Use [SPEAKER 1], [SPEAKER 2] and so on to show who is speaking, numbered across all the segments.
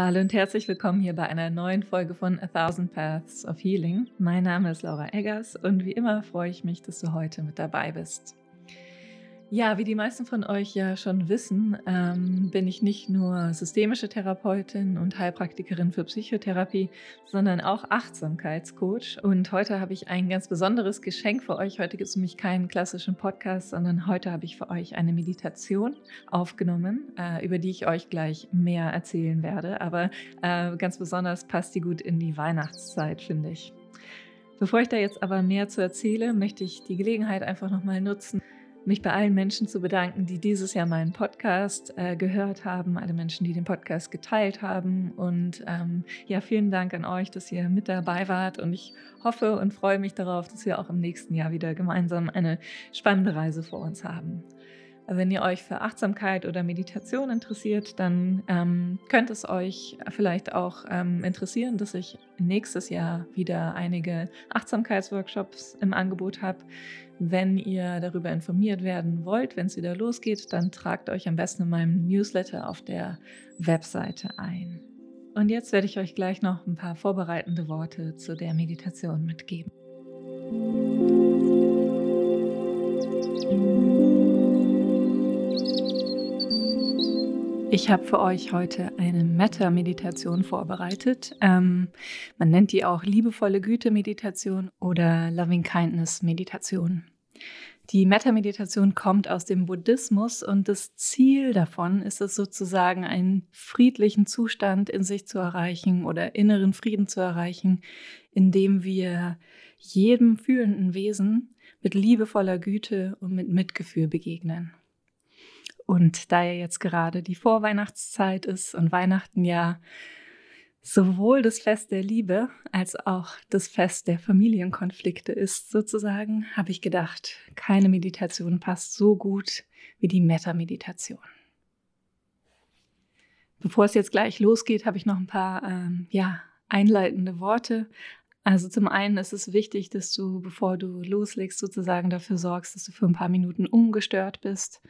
[SPEAKER 1] Hallo und herzlich willkommen hier bei einer neuen Folge von A Thousand Paths of Healing. Mein Name ist Laura Eggers und wie immer freue ich mich, dass du heute mit dabei bist. Ja, wie die meisten von euch ja schon wissen, ähm, bin ich nicht nur systemische Therapeutin und Heilpraktikerin für Psychotherapie, sondern auch Achtsamkeitscoach. Und heute habe ich ein ganz besonderes Geschenk für euch. Heute gibt es nämlich keinen klassischen Podcast, sondern heute habe ich für euch eine Meditation aufgenommen, äh, über die ich euch gleich mehr erzählen werde. Aber äh, ganz besonders passt die gut in die Weihnachtszeit, finde ich. Bevor ich da jetzt aber mehr zu erzähle, möchte ich die Gelegenheit einfach nochmal nutzen, mich bei allen Menschen zu bedanken, die dieses Jahr meinen Podcast äh, gehört haben, alle Menschen, die den Podcast geteilt haben. Und ähm, ja, vielen Dank an euch, dass ihr mit dabei wart. Und ich hoffe und freue mich darauf, dass wir auch im nächsten Jahr wieder gemeinsam eine spannende Reise vor uns haben. Wenn ihr euch für Achtsamkeit oder Meditation interessiert, dann ähm, könnte es euch vielleicht auch ähm, interessieren, dass ich nächstes Jahr wieder einige Achtsamkeitsworkshops im Angebot habe. Wenn ihr darüber informiert werden wollt, wenn es wieder losgeht, dann tragt euch am besten in meinem Newsletter auf der Webseite ein. Und jetzt werde ich euch gleich noch ein paar vorbereitende Worte zu der Meditation mitgeben. Ich habe für euch heute eine Metta-Meditation vorbereitet. Ähm, man nennt die auch liebevolle Güte-Meditation oder Loving-Kindness-Meditation. Die Metta-Meditation kommt aus dem Buddhismus und das Ziel davon ist es sozusagen, einen friedlichen Zustand in sich zu erreichen oder inneren Frieden zu erreichen, indem wir jedem fühlenden Wesen mit liebevoller Güte und mit Mitgefühl begegnen. Und da ja jetzt gerade die Vorweihnachtszeit ist und Weihnachten ja sowohl das Fest der Liebe als auch das Fest der Familienkonflikte ist, sozusagen, habe ich gedacht, keine Meditation passt so gut wie die Metta-Meditation. Bevor es jetzt gleich losgeht, habe ich noch ein paar ähm, ja, einleitende Worte. Also zum einen ist es wichtig, dass du, bevor du loslegst, sozusagen dafür sorgst, dass du für ein paar Minuten ungestört bist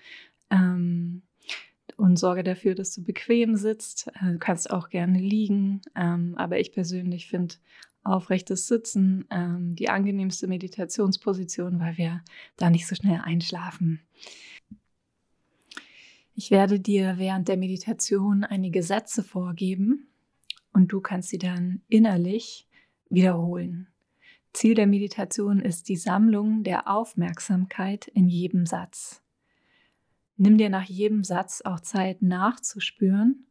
[SPEAKER 1] ähm, und sorge dafür, dass du bequem sitzt. Äh, du kannst auch gerne liegen, ähm, aber ich persönlich finde aufrechtes Sitzen ähm, die angenehmste Meditationsposition, weil wir da nicht so schnell einschlafen. Ich werde dir während der Meditation einige Sätze vorgeben und du kannst sie dann innerlich wiederholen. Ziel der Meditation ist die Sammlung der Aufmerksamkeit in jedem Satz. Nimm dir nach jedem Satz auch Zeit nachzuspüren,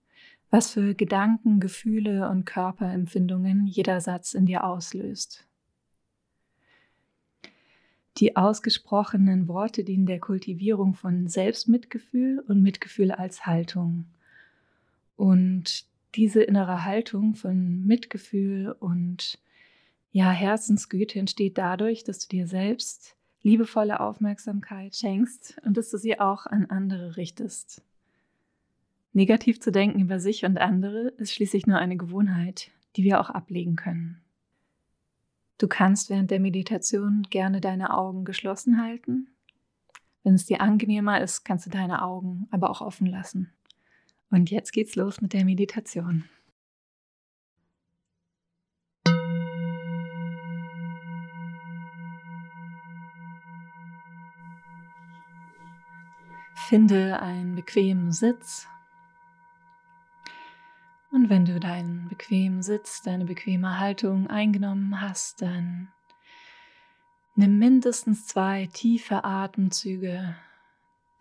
[SPEAKER 1] was für Gedanken, Gefühle und Körperempfindungen jeder Satz in dir auslöst. Die ausgesprochenen Worte dienen der Kultivierung von Selbstmitgefühl und Mitgefühl als Haltung. Und diese innere Haltung von Mitgefühl und ja, Herzensgüte entsteht dadurch, dass du dir selbst liebevolle Aufmerksamkeit schenkst und dass du sie auch an andere richtest. Negativ zu denken über sich und andere ist schließlich nur eine Gewohnheit, die wir auch ablegen können. Du kannst während der Meditation gerne deine Augen geschlossen halten. Wenn es dir angenehmer ist, kannst du deine Augen aber auch offen lassen. Und jetzt geht's los mit der Meditation. Finde einen bequemen Sitz. Und wenn du deinen bequemen Sitz, deine bequeme Haltung eingenommen hast, dann nimm mindestens zwei tiefe Atemzüge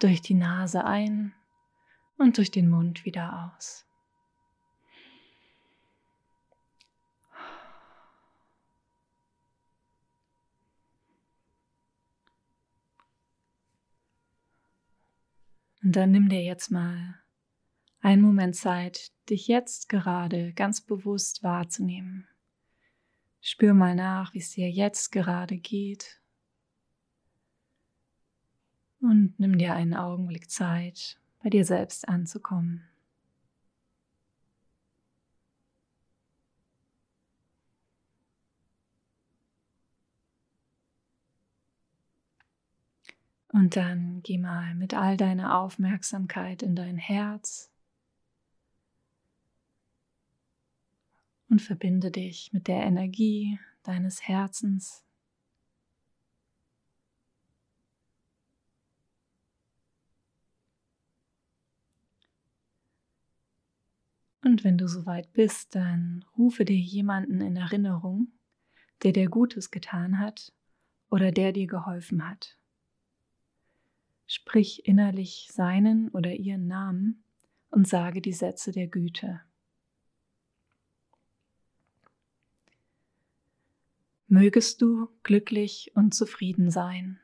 [SPEAKER 1] durch die Nase ein und durch den Mund wieder aus. Und dann nimm dir jetzt mal einen Moment Zeit, dich jetzt gerade ganz bewusst wahrzunehmen. Spür mal nach, wie es dir jetzt gerade geht. Und nimm dir einen Augenblick Zeit, bei dir selbst anzukommen. Und dann geh mal mit all deiner Aufmerksamkeit in dein Herz. und verbinde dich mit der Energie deines Herzens. Und wenn du soweit bist, dann rufe dir jemanden in Erinnerung, der dir Gutes getan hat oder der dir geholfen hat. Sprich innerlich seinen oder ihren Namen und sage die Sätze der Güte. Mögest du glücklich und zufrieden sein.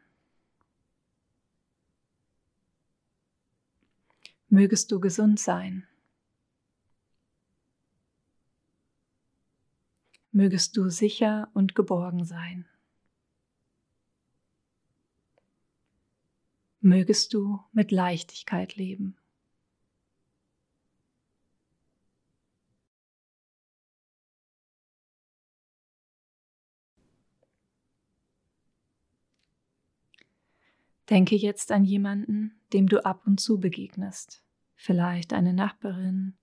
[SPEAKER 1] Mögest du gesund sein. Mögest du sicher und geborgen sein. Mögest du mit Leichtigkeit leben. Denke jetzt an jemanden, dem du ab und zu begegnest. Vielleicht eine Nachbarin,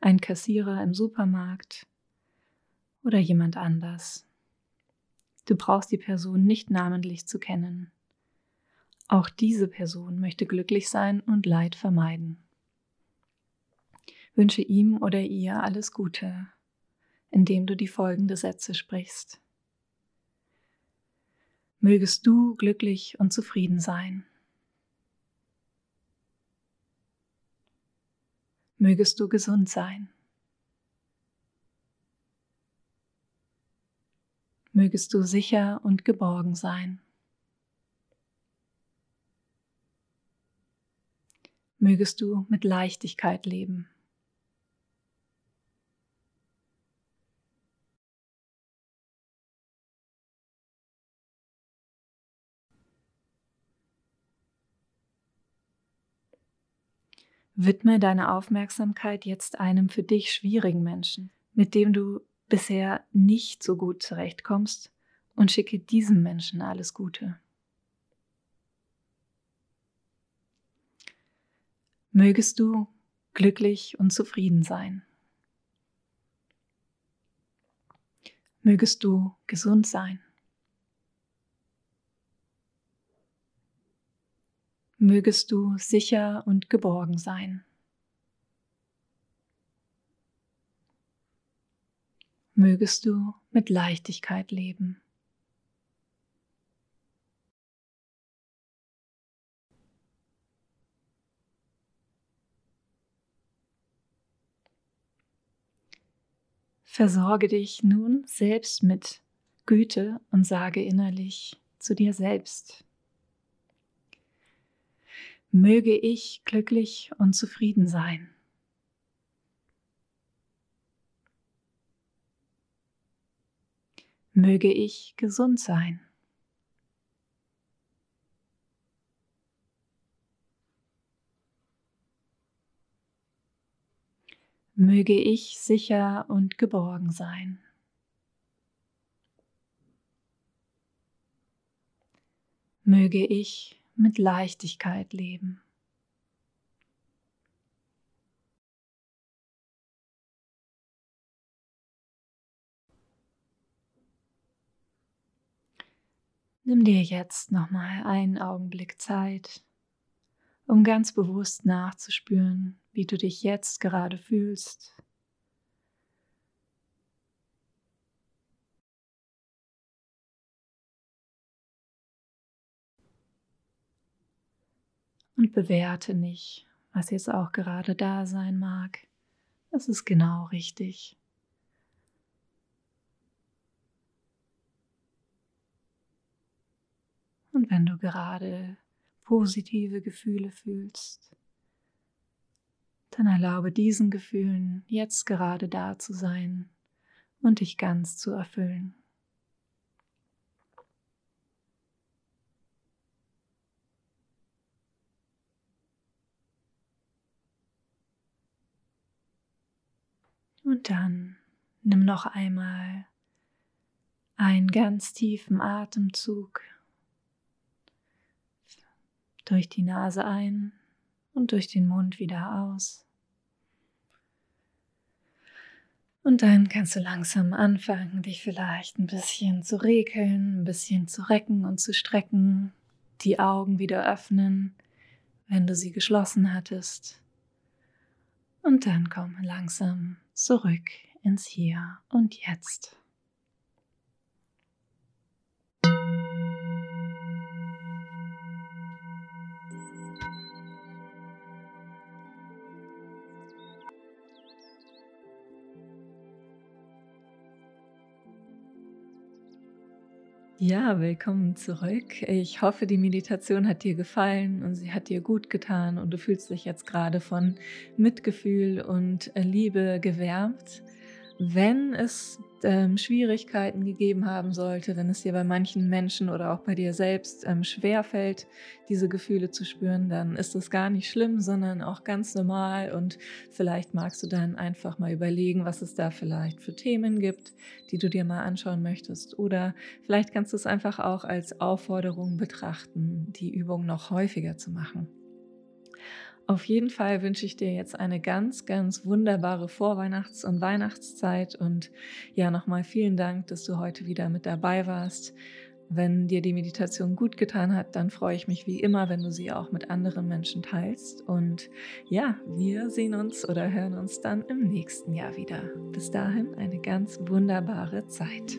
[SPEAKER 1] ein Kassierer im Supermarkt oder jemand anders. Du brauchst die Person nicht namentlich zu kennen. Auch diese Person möchte glücklich sein und Leid vermeiden. Wünsche ihm oder ihr alles Gute, indem du die folgende Sätze sprichst. Mögest du glücklich und zufrieden sein. Mögest du gesund sein. Mögest du sicher und geborgen sein. Mögest du mit Leichtigkeit leben. Widme deine Aufmerksamkeit jetzt einem für dich schwierigen Menschen, mit dem du bisher nicht so gut zurechtkommst und schicke diesem Menschen alles Gute. Mögest du glücklich und zufrieden sein. Mögest du gesund sein. mögest du sicher und geborgen sein. Mögest du mit Leichtigkeit leben. Versorge dich nun selbst mit Güte und sage innerlich zu dir selbst, möge ich glücklich und zufrieden sein. Möge ich gesund sein. Möge ich sicher und geborgen sein. Möge ich mit Leichtigkeit leben. Nimm dir jetzt nochmal einen Augenblick Zeit, um ganz bewusst nachzuspüren, wie du dich jetzt gerade fühlst. und bewerte nicht, was jetzt auch gerade da sein mag. Das ist genau richtig. Und wenn du gerade positive Gefühle fühlst, dann erlaube diesen Gefühlen jetzt gerade da zu sein und dich ganz zu erfüllen. Und dann nimm noch einmal einen ganz tiefen Atemzug durch die Nase ein und durch den Mund wieder aus. Und dann kannst du langsam anfangen, dich vielleicht ein bisschen zu regeln, ein bisschen zu recken und zu strecken, die Augen wieder öffnen, wenn du sie geschlossen hattest. Und dann komm langsam zurück ins Hier und Jetzt. Ja, willkommen zurück. Ich hoffe, die Meditation hat dir gefallen und sie hat dir gut getan und du fühlst dich jetzt gerade von Mitgefühl und Liebe gewärmt. Wenn es ähm, Schwierigkeiten gegeben haben sollte, wenn es dir bei manchen Menschen oder auch bei dir selbst ähm, schwerfällt, diese Gefühle zu spüren, dann ist das gar nicht schlimm, sondern auch ganz normal. Und vielleicht magst du dann einfach mal überlegen, was es da vielleicht für Themen gibt, die du dir mal anschauen möchtest. Oder vielleicht kannst du es einfach auch als Aufforderung betrachten, die Übung noch häufiger zu machen. Auf jeden Fall wünsche ich dir jetzt eine ganz, ganz wunderbare Vorweihnachts- und Weihnachtszeit und ja, nochmal vielen Dank, dass du heute wieder mit dabei warst. Wenn dir die Meditation gut getan hat, dann freue ich mich wie immer, wenn du sie auch mit anderen Menschen teilst. Und ja, wir sehen uns oder hören uns dann im nächsten Jahr wieder. Bis dahin eine ganz wunderbare Zeit.